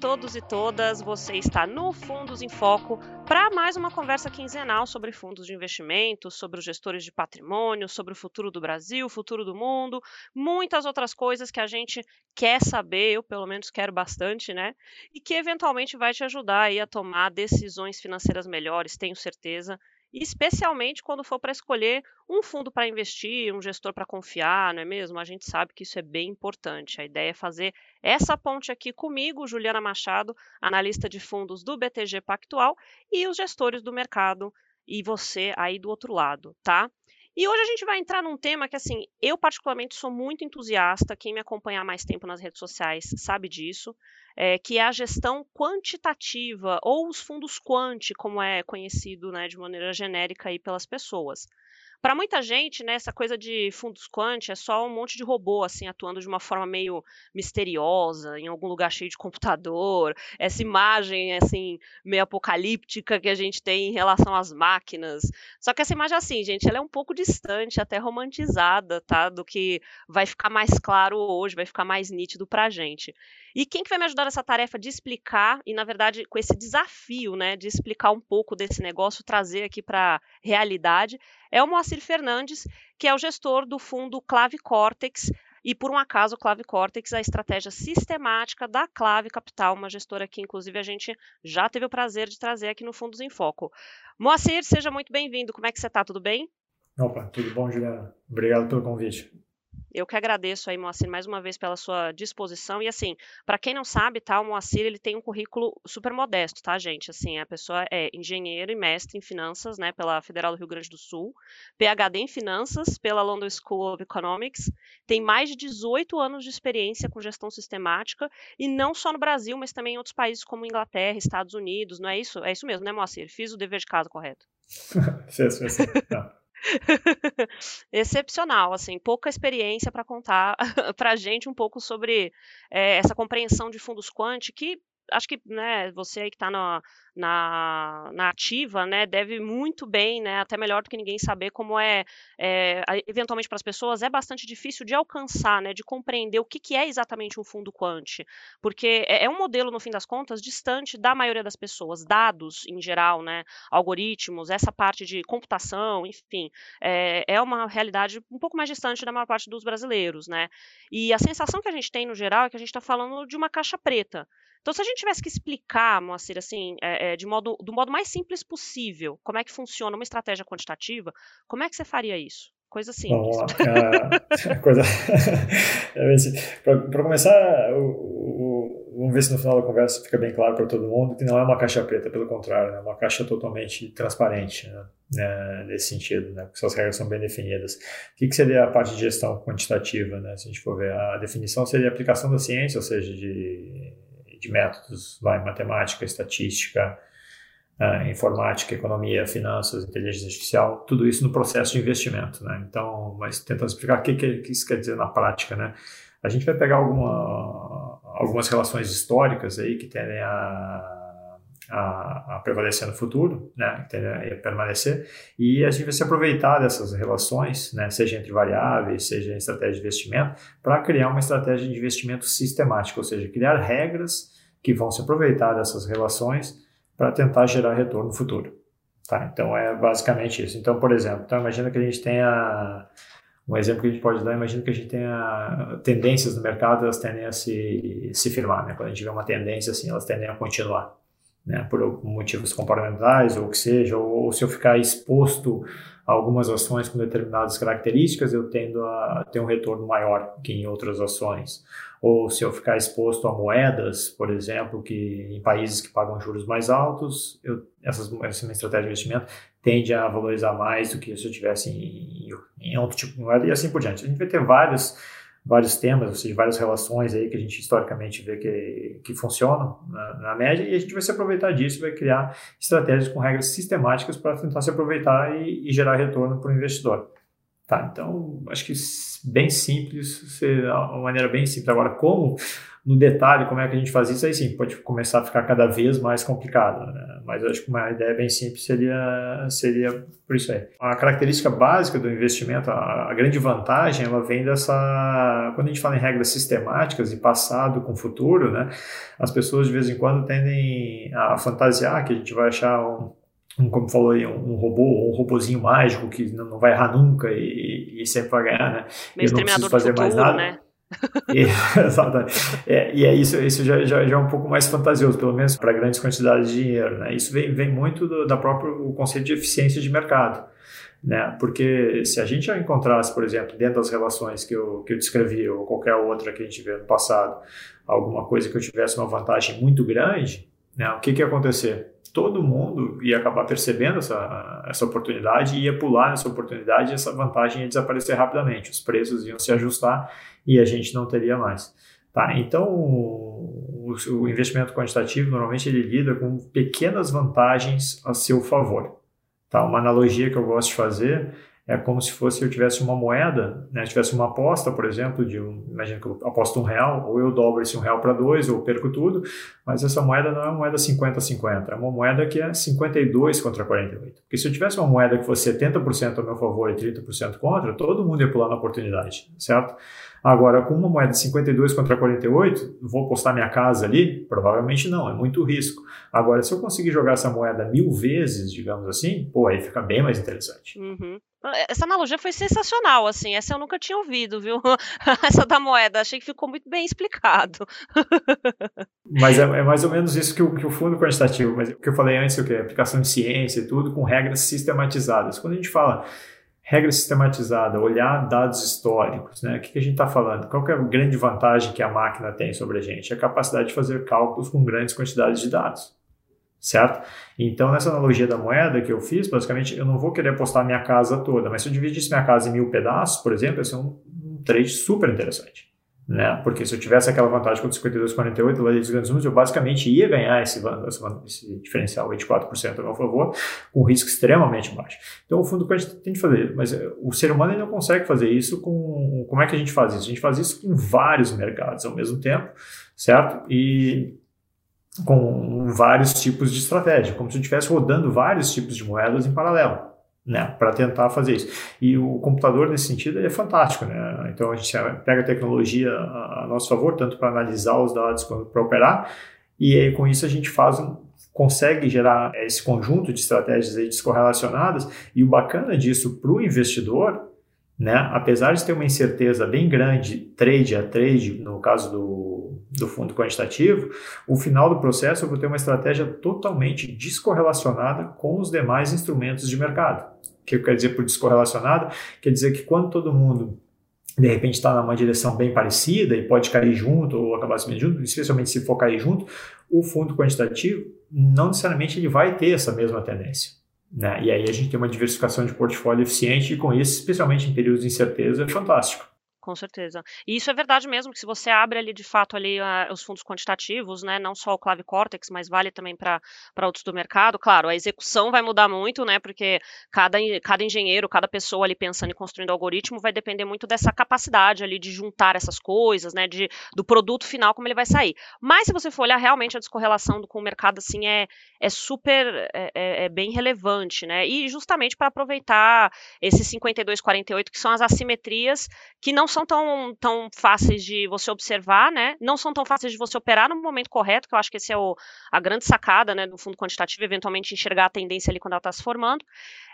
todos e todas, você está no Fundos em Foco para mais uma conversa quinzenal sobre fundos de investimento, sobre os gestores de patrimônio, sobre o futuro do Brasil, o futuro do mundo, muitas outras coisas que a gente quer saber, eu pelo menos quero bastante, né? E que eventualmente vai te ajudar aí a tomar decisões financeiras melhores, tenho certeza especialmente quando for para escolher um fundo para investir, um gestor para confiar, não é mesmo? A gente sabe que isso é bem importante. A ideia é fazer essa ponte aqui comigo, Juliana Machado, analista de fundos do BTG Pactual, e os gestores do mercado, e você aí do outro lado, tá? E hoje a gente vai entrar num tema que, assim, eu particularmente sou muito entusiasta. Quem me acompanha há mais tempo nas redes sociais sabe disso é, que é a gestão quantitativa, ou os fundos quant, como é conhecido né, de maneira genérica aí pelas pessoas. Para muita gente, né, essa coisa de fundos quant é só um monte de robô assim atuando de uma forma meio misteriosa, em algum lugar cheio de computador, essa imagem assim meio apocalíptica que a gente tem em relação às máquinas. Só que essa imagem assim, gente, ela é um pouco distante, até romantizada, tá, do que vai ficar mais claro hoje, vai ficar mais nítido para a gente. E quem que vai me ajudar nessa tarefa de explicar e na verdade com esse desafio, né, de explicar um pouco desse negócio, trazer aqui para realidade, é o Moacir Fernandes, que é o gestor do fundo Clave Cortex, e por um acaso, Clave Cortex, a estratégia sistemática da Clave Capital, uma gestora que, inclusive, a gente já teve o prazer de trazer aqui no Fundos em Foco. Moacir, seja muito bem-vindo. Como é que você está? Tudo bem? Opa, tudo bom, Juliana? Obrigado pelo convite. Eu que agradeço aí, Moacir, mais uma vez pela sua disposição. E assim, para quem não sabe, tá, o Moacir ele tem um currículo super modesto, tá, gente? Assim, a pessoa é engenheiro e mestre em finanças, né, pela Federal do Rio Grande do Sul, PhD em finanças pela London School of Economics, tem mais de 18 anos de experiência com gestão sistemática e não só no Brasil, mas também em outros países como Inglaterra, Estados Unidos, não é isso? É isso mesmo, né, Moacir? Fiz o dever de casa correto. fez, fez. Excepcional, assim, pouca experiência para contar para a gente um pouco sobre é, essa compreensão de fundos quant, que acho que né, você aí que está na, na, na, ativa, né, deve muito bem, né, até melhor do que ninguém saber como é, é eventualmente para as pessoas é bastante difícil de alcançar, né, de compreender o que, que é exatamente um fundo quant, porque é, é, um modelo no fim das contas distante da maioria das pessoas, dados em geral, né, algoritmos, essa parte de computação, enfim, é, é uma realidade um pouco mais distante da maior parte dos brasileiros, né, e a sensação que a gente tem no geral é que a gente está falando de uma caixa preta. Então, se a gente tivesse que explicar, Moacir, assim, é, é, de modo, do modo mais simples possível, como é que funciona uma estratégia quantitativa, como é que você faria isso? Coisa simples. Bom, é, coisa... para começar, o, o, vamos ver se no final da conversa fica bem claro para todo mundo que não é uma caixa preta, pelo contrário, é uma caixa totalmente transparente, né? né, nesse sentido, né, porque suas regras são bem definidas. O que, que, seria a parte de gestão quantitativa, né, se a gente for ver? A definição seria a aplicação da ciência, ou seja, de de métodos, vai, matemática, estatística, uh, informática, economia, finanças, inteligência artificial, tudo isso no processo de investimento, né? Então, mas tentando explicar o que, que isso quer dizer na prática, né? A gente vai pegar alguma, algumas relações históricas aí que tendem a a, a, prevalecer no futuro, né, a permanecer, e a gente vai se aproveitar dessas relações, né, seja entre variáveis, seja em estratégia de investimento, para criar uma estratégia de investimento sistemática, ou seja, criar regras que vão se aproveitar dessas relações para tentar gerar retorno no futuro. Tá? Então é basicamente isso. Então, por exemplo, então imagina que a gente tenha um exemplo que a gente pode dar, imagina que a gente tenha tendências no mercado, elas tendem a se, se firmar, né? Quando a gente vê uma tendência assim, elas tendem a continuar, né? Por motivos comportamentais ou o que seja, ou, ou se eu ficar exposto a algumas ações com determinadas características, eu tendo a ter um retorno maior que em outras ações ou se eu ficar exposto a moedas, por exemplo, que em países que pagam juros mais altos, eu, essas, essa minha estratégia de investimento tende a valorizar mais do que se eu tivesse em, em outro tipo de moeda e assim por diante. A gente vai ter vários, vários temas, ou seja, várias relações aí que a gente historicamente vê que, que funcionam na, na média e a gente vai se aproveitar disso vai criar estratégias com regras sistemáticas para tentar se aproveitar e, e gerar retorno para o investidor. Tá, então acho que bem simples, uma maneira bem simples. Agora, como no detalhe como é que a gente faz isso, aí sim, pode começar a ficar cada vez mais complicado. Né? Mas eu acho que uma ideia bem simples seria, seria por isso aí. A característica básica do investimento, a, a grande vantagem, ela vem dessa. Quando a gente fala em regras sistemáticas e passado com futuro, né? As pessoas de vez em quando tendem a fantasiar que a gente vai achar um como falou aí, um, robô, um robozinho mágico que não, não vai errar nunca e, e, sempre vai ganhar, né? Meio eu não preciso fazer futuro, mais nada. Né? Exatamente. É, e é isso, isso já, já, já, é um pouco mais fantasioso, pelo menos para grandes quantidades de dinheiro. Né? Isso vem, vem muito do, da própria o conceito de eficiência de mercado. Né? Porque se a gente já encontrasse, por exemplo, dentro das relações que eu, que eu descrevi, ou qualquer outra que a gente vê no passado, alguma coisa que eu tivesse uma vantagem muito grande, né? o que, que ia acontecer? todo mundo ia acabar percebendo essa, essa oportunidade, ia pular nessa oportunidade e essa vantagem ia desaparecer rapidamente. Os preços iam se ajustar e a gente não teria mais. Tá? Então, o, o investimento quantitativo normalmente ele lida com pequenas vantagens a seu favor. Tá? Uma analogia que eu gosto de fazer é como se fosse eu tivesse uma moeda, né? tivesse uma aposta, por exemplo, de um, imagina que eu aposto um real, ou eu dobro esse um real para dois, ou perco tudo, mas essa moeda não é uma moeda 50-50, é uma moeda que é 52 contra 48. Porque se eu tivesse uma moeda que fosse 70% a meu favor e 30% contra, todo mundo ia pular na oportunidade, certo? Agora, com uma moeda de 52 contra 48, vou postar minha casa ali? Provavelmente não, é muito risco. Agora, se eu conseguir jogar essa moeda mil vezes, digamos assim, pô, aí fica bem mais interessante. Uhum. Essa analogia foi sensacional, assim, essa eu nunca tinha ouvido, viu? essa da moeda, achei que ficou muito bem explicado. mas é, é, mais ou menos isso que o, que o fundo quantitativo, mas o que eu falei antes, o que é aplicação de ciência e tudo, com regras sistematizadas. Quando a gente fala regra sistematizada, olhar dados históricos, né? O que, que a gente está falando? Qual é a grande vantagem que a máquina tem sobre a gente? A capacidade de fazer cálculos com grandes quantidades de dados, certo? Então, nessa analogia da moeda que eu fiz, basicamente, eu não vou querer apostar minha casa toda, mas se eu dividisse minha casa em mil pedaços, por exemplo, ia ser um, um trade super interessante né? Porque se eu tivesse aquela vantagem contra 52,48 lá dos grandes números, eu basicamente ia ganhar esse, esse diferencial 24% a meu favor, com risco extremamente baixo. Então, o fundo gente tem que fazer, mas eh, o ser humano não consegue fazer isso com. Como é que a gente faz isso? A gente faz isso com vários mercados ao mesmo tempo, certo? E com vários tipos de estratégia, como se eu estivesse rodando vários tipos de moedas em paralelo né, para tentar fazer isso. E o computador, nesse sentido, é fantástico. Né? Então, a gente pega a tecnologia a, nosso favor, tanto para analisar os dados quanto para operar, e aí, com isso a gente faz um, consegue gerar esse conjunto de estratégias aí descorrelacionadas, e o bacana disso para o investidor, né, apesar de ter uma incerteza bem grande, trade a trade, no caso do, do fundo quantitativo, o final do processo eu vou ter uma estratégia totalmente descorrelacionada com os demais instrumentos de mercado. Que eu quero dizer por descorrelacionado, quer dizer que quando todo mundo de repente está numa direção bem parecida e pode cair junto ou acabar se junto, especialmente se for cair junto, o fundo quantitativo não necessariamente ele vai ter essa mesma tendência. Né? E aí a gente tem uma diversificação de portfólio eficiente e com isso, especialmente em períodos de incerteza, é fantástico. Com certeza. E isso é verdade mesmo, que se você abre ali de fato ali uh, os fundos quantitativos, né, não só o Clave Cortex, mas vale também para outros do mercado, claro, a execução vai mudar muito, né, porque cada, cada engenheiro, cada pessoa ali pensando e construindo algoritmo vai depender muito dessa capacidade ali de juntar essas coisas, né, de, do produto final, como ele vai sair. Mas se você for olhar realmente a descorrelação do, com o mercado, assim, é, é super, é, é, é bem relevante, né, e justamente para aproveitar esses 52, 48, que são as assimetrias que não são tão, tão fáceis de você observar, né? Não são tão fáceis de você operar no momento correto, que eu acho que esse é o, a grande sacada, né, do fundo quantitativo, eventualmente enxergar a tendência ali quando ela está se formando.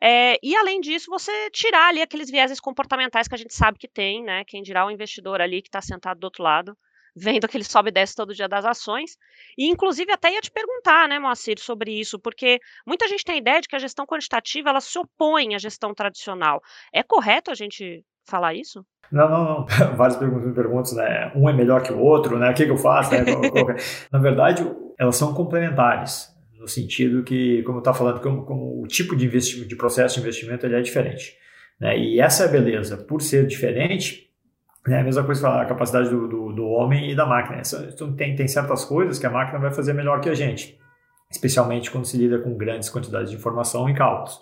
É, e além disso, você tirar ali aqueles vieses comportamentais que a gente sabe que tem, né? Quem dirá o investidor ali que está sentado do outro lado, vendo que ele sobe e desce todo dia das ações. E, inclusive, até ia te perguntar, né, Moacir, sobre isso, porque muita gente tem a ideia de que a gestão quantitativa ela se opõe à gestão tradicional. É correto a gente falar isso? Não, não, não. Várias perguntas, perguntas, né? Um é melhor que o outro, né? O que, que eu faço? Né? Na verdade, elas são complementares, no sentido que, como eu estava falando, como, como, o tipo de, investimento, de processo de investimento ele é diferente. Né? E essa é a beleza. Por ser diferente, é a mesma coisa falar a capacidade do, do, do homem e da máquina. Então, tem, tem certas coisas que a máquina vai fazer melhor que a gente, especialmente quando se lida com grandes quantidades de informação e cálculos.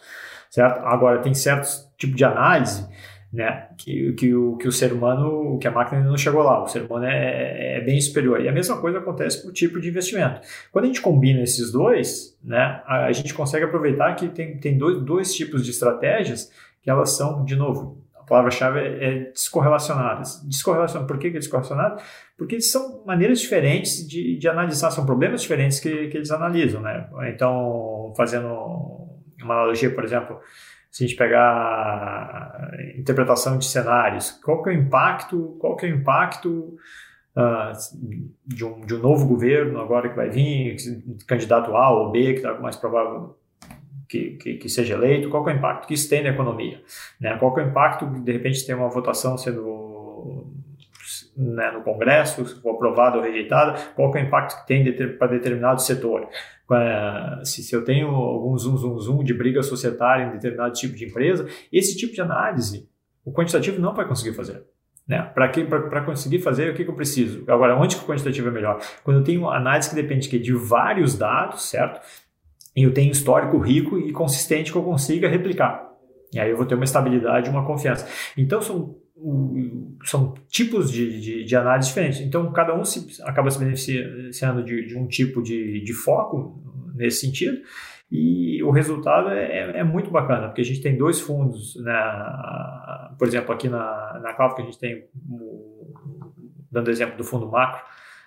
Certo? Agora, tem certos tipos de análise né? Que, que, o, que o ser humano, que a máquina ainda não chegou lá, o ser humano é, é bem superior. E a mesma coisa acontece para o tipo de investimento. Quando a gente combina esses dois, né, a, a gente consegue aproveitar que tem, tem dois, dois tipos de estratégias que elas são, de novo, a palavra-chave é, é descorrelacionadas. Descorrelacionadas, por que, que é descorrelacionado? Porque são maneiras diferentes de, de analisar, são problemas diferentes que, que eles analisam, né? Então, fazendo uma analogia, por exemplo, se a gente pegar interpretação de cenários, qual que é o impacto, qual que é o impacto uh, de, um, de um novo governo agora que vai vir, candidato A ou B, que está mais provável que, que, que, seja eleito, qual é o impacto que isso tem na economia, né? qual é o impacto de repente tem uma votação sendo né, no Congresso, se for aprovada ou rejeitada, qual é o impacto que tem para determinado setor. Se, se eu tenho algum zoom, zoom, zoom de briga societária em determinado tipo de empresa, esse tipo de análise o quantitativo não vai conseguir fazer. Né? Para conseguir fazer, o que, que, eu preciso? Agora, onde que o quantitativo é melhor? Quando eu tenho análise que depende de vários dados, certo? E eu tenho histórico rico e consistente que eu consiga replicar. E aí eu vou ter uma estabilidade, uma confiança. Então, são são tipos de, de, de, análise diferentes. Então, cada um se, acaba se beneficiando de, de um tipo de, de, foco nesse sentido. E o resultado é, é, muito bacana, porque a gente tem dois fundos, né? por exemplo, aqui na, na Cloud, que a gente tem, dando exemplo do fundo macro,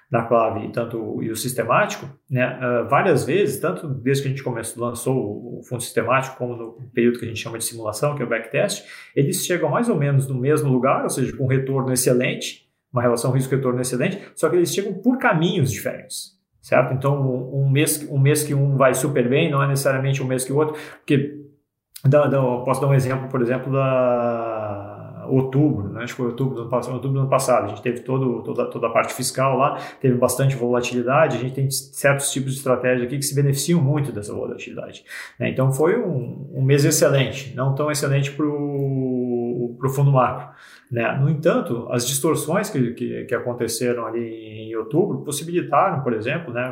da clave tanto e o sistemático, né, uh, várias vezes, tanto desde que a gente começou, lançou o fundo sistemático, como no período que a gente chama de simulação, que é o backtest, eles chegam mais ou menos no mesmo lugar, ou seja, com retorno excelente, uma relação risco-retorno excelente, só que eles chegam por caminhos diferentes, certo? Então, um mês, um mês que um vai super bem não é necessariamente um mês que o outro, porque dá, dá, posso dar um exemplo, por exemplo, da outubro, né? acho que foi outubro do ano passado, outubro do ano passado, a gente teve todo, toda, toda a parte fiscal lá, teve bastante volatilidade, a gente tem certos tipos de estratégia aqui que se beneficiam muito dessa volatilidade. Né? Então foi um, um, mês excelente, não tão excelente para o fundo macro. Né? No entanto, as distorções que, que, que, aconteceram ali em outubro possibilitaram, por exemplo, né,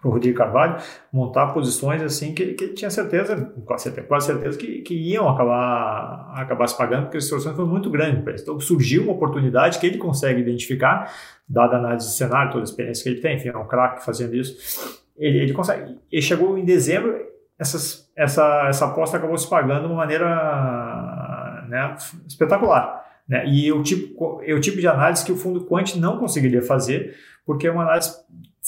para o Rodrigo Carvalho montar posições assim que, que ele tinha certeza, quase certeza, quase certeza que, que iam acabar, acabar se pagando, porque as situações foram muito grandes para ele. Então surgiu uma oportunidade que ele consegue identificar, dada a análise de cenário, toda a experiência que ele tem, enfim, é um craque fazendo isso. Ele, ele consegue. Ele chegou em dezembro, essas, essa, essa aposta acabou se pagando de uma maneira né, espetacular. Né? E o tipo, é o tipo de análise que o fundo quant não conseguiria fazer, porque é uma análise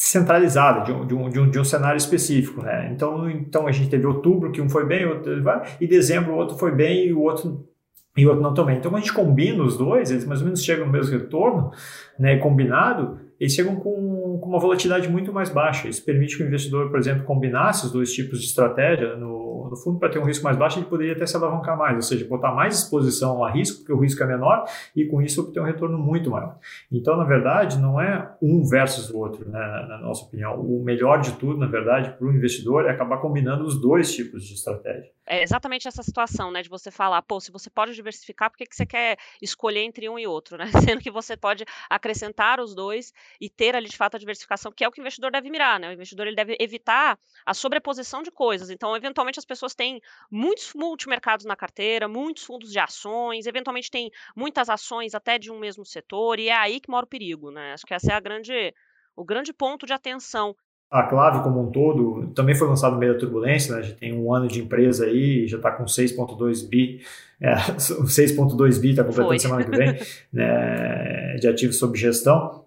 centralizada de um, de um, de um, de um cenário específico, né? Então, então a gente teve outubro que um foi bem, outro vai, e dezembro o outro foi bem e o outro e o outro não também. Então, quando a gente combina os dois, eles mais ou menos chegam no mesmo retorno, né? Combinado, eles chegam com, com uma volatilidade muito mais baixa. Isso permite que o investidor, por exemplo, combinasse os dois tipos de estratégia no no fundo, para ter um risco mais baixo, ele poderia até se alavancar mais, ou seja, botar mais exposição a risco, porque o risco é menor, e com isso obter um retorno muito maior. Então, na verdade, não é um versus o outro, né, na nossa opinião. O melhor de tudo, na verdade, para o investidor é acabar combinando os dois tipos de estratégia. É exatamente essa situação, né, de você falar, pô, se você pode diversificar, por que, que você quer escolher entre um e outro, né? Sendo que você pode acrescentar os dois e ter ali, de fato, a diversificação, que é o que o investidor deve mirar, né? O investidor ele deve evitar a sobreposição de coisas. Então, eventualmente, as pessoas têm muitos multimercados na carteira, muitos fundos de ações, eventualmente tem muitas ações até de um mesmo setor, e é aí que mora o perigo, né? Acho que essa é a grande, o grande ponto de atenção. A Clave como um todo também foi lançado no meio da turbulência, né? a gente tem um ano de empresa aí, já está com 6.2 bi, é, 6.2 bi está completando foi. semana que vem, né, de ativos sob gestão.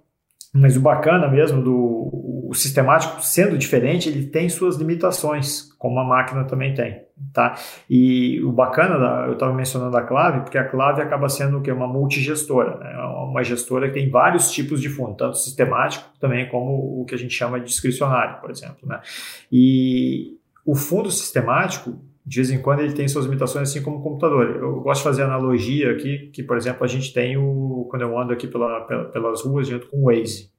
Mas o bacana mesmo do o sistemático sendo diferente, ele tem suas limitações, como a máquina também tem, tá? E o bacana, da, eu estava mencionando a Clave, porque a Clave acaba sendo o que uma multigestora, né? É uma gestora que tem vários tipos de fundo, tanto sistemático também como o que a gente chama de discricionário, por exemplo, né? E o fundo sistemático de vez em quando ele tem suas limitações, assim como o computador. Eu gosto de fazer analogia aqui, que, por exemplo, a gente tem o. Quando eu ando aqui pela, pelas ruas, junto com o Waze.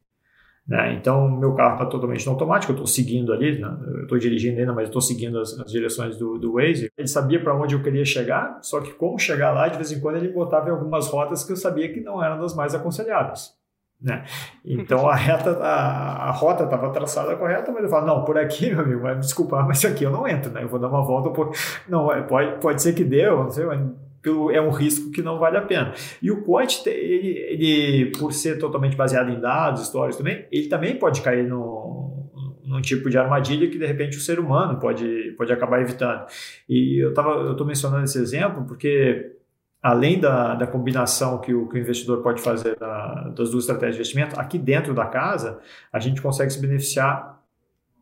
Né? Então, meu carro está totalmente no automático, eu estou seguindo ali, né? eu estou dirigindo ainda, mas estou seguindo as, as, direções do, do Waze. Ele sabia para onde eu queria chegar, só que como chegar lá, de vez em quando ele botava em algumas rotas que eu sabia que não eram das mais aconselháveis. Né? Então a reta, a, a rota estava traçada correta, mas eu falo, não, por aqui, meu amigo, vai me desculpar, mas aqui eu não entro, né? Eu vou dar uma volta, por... não, é, pode, pode ser que dê, não sei, mas é um risco que não vale a pena. E o quant, ele, ele, por ser totalmente baseado em dados, histórias também, ele também pode cair no, num tipo de armadilha que de repente o ser humano pode, pode acabar evitando. E eu tava, eu estou mencionando esse exemplo porque além da, da combinação que o, que o investidor pode fazer da, das duas estratégias de investimento, aqui dentro da casa a gente consegue se beneficiar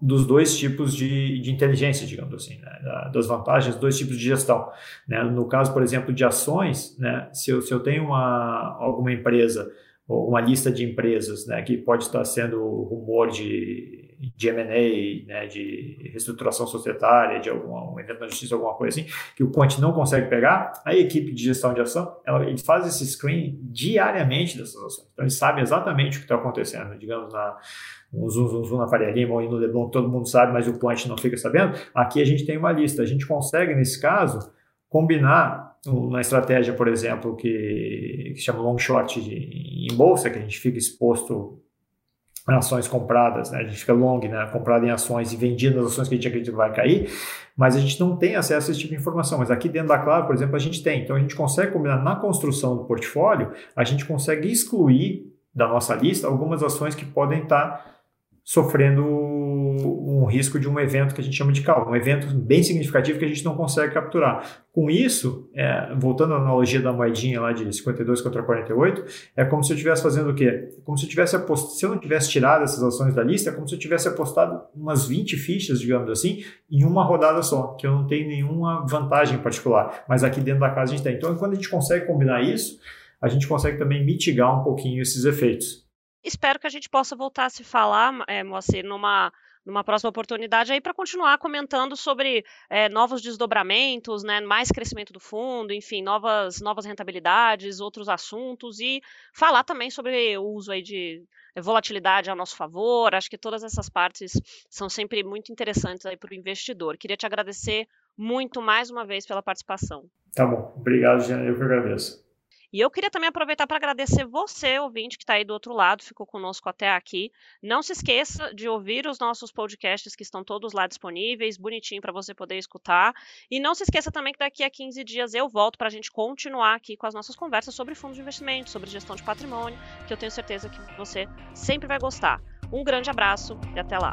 dos dois tipos de, de inteligência, digamos assim, né? das vantagens, dois tipos de gestão. Né? No caso, por exemplo, de ações, né? se, eu, se eu tenho uma, alguma empresa, uma lista de empresas né? que pode estar sendo rumor de, de M&A, né? de reestruturação societária, de algum um evento na justiça, alguma coisa assim, que o Quant não consegue pegar, a equipe de gestão de ação, ela, ele faz esse screen diariamente dessas ações. Então, eles sabem exatamente o que está acontecendo, digamos, na um zoom, zoom, zoom na Faria Lima ou no Leblon, todo mundo sabe, mas o Quant não fica sabendo. Aqui a gente tem uma lista. A gente consegue, nesse caso, combinar uma estratégia, por exemplo, que, que chama long short de, em bolsa, que a gente fica exposto a ações compradas, né? a gente fica long, né? comprado em ações e vendido as ações que a gente acredita que vai cair, mas a gente não tem acesso a esse tipo de informação. Mas aqui dentro da Claro, por exemplo, a gente tem. Então a gente consegue combinar na construção do portfólio, a gente consegue excluir da nossa lista algumas ações que podem estar sofrendo um risco de um evento que a gente chama de cal, um evento bem significativo que a gente não consegue capturar. Com isso, é, voltando à analogia da moedinha lá de 52 contra 48, é como se eu estivesse fazendo o quê? Como se eu tivesse se eu não tivesse tirado essas ações da lista, é como se eu tivesse apostado umas 20 fichas, digamos assim, em uma rodada só, que eu não tenho nenhuma vantagem particular. Mas aqui dentro da casa a gente tem. Então, quando a gente consegue combinar isso, a gente consegue também mitigar um pouquinho esses efeitos. Espero que a gente possa voltar a se falar, é, Moacir, numa, numa próxima oportunidade aí para continuar comentando sobre é, novos desdobramentos, né, mais crescimento do fundo, enfim, novas, novas rentabilidades, outros assuntos e falar também sobre o uso aí de volatilidade a nosso favor. Acho que todas essas partes são sempre muito interessantes aí para o investidor. Queria te agradecer muito mais uma vez pela participação. Tá bom, obrigado, Jean, eu que agradeço. E eu queria também aproveitar para agradecer você, ouvinte, que está aí do outro lado, ficou conosco até aqui. Não se esqueça de ouvir os nossos podcasts que estão todos lá disponíveis, bonitinho para você poder escutar. E não se esqueça também que daqui a 15 dias eu volto para a gente continuar aqui com as nossas conversas sobre fundos de investimento, sobre gestão de patrimônio, que eu tenho certeza que você sempre vai gostar. Um grande abraço e até lá.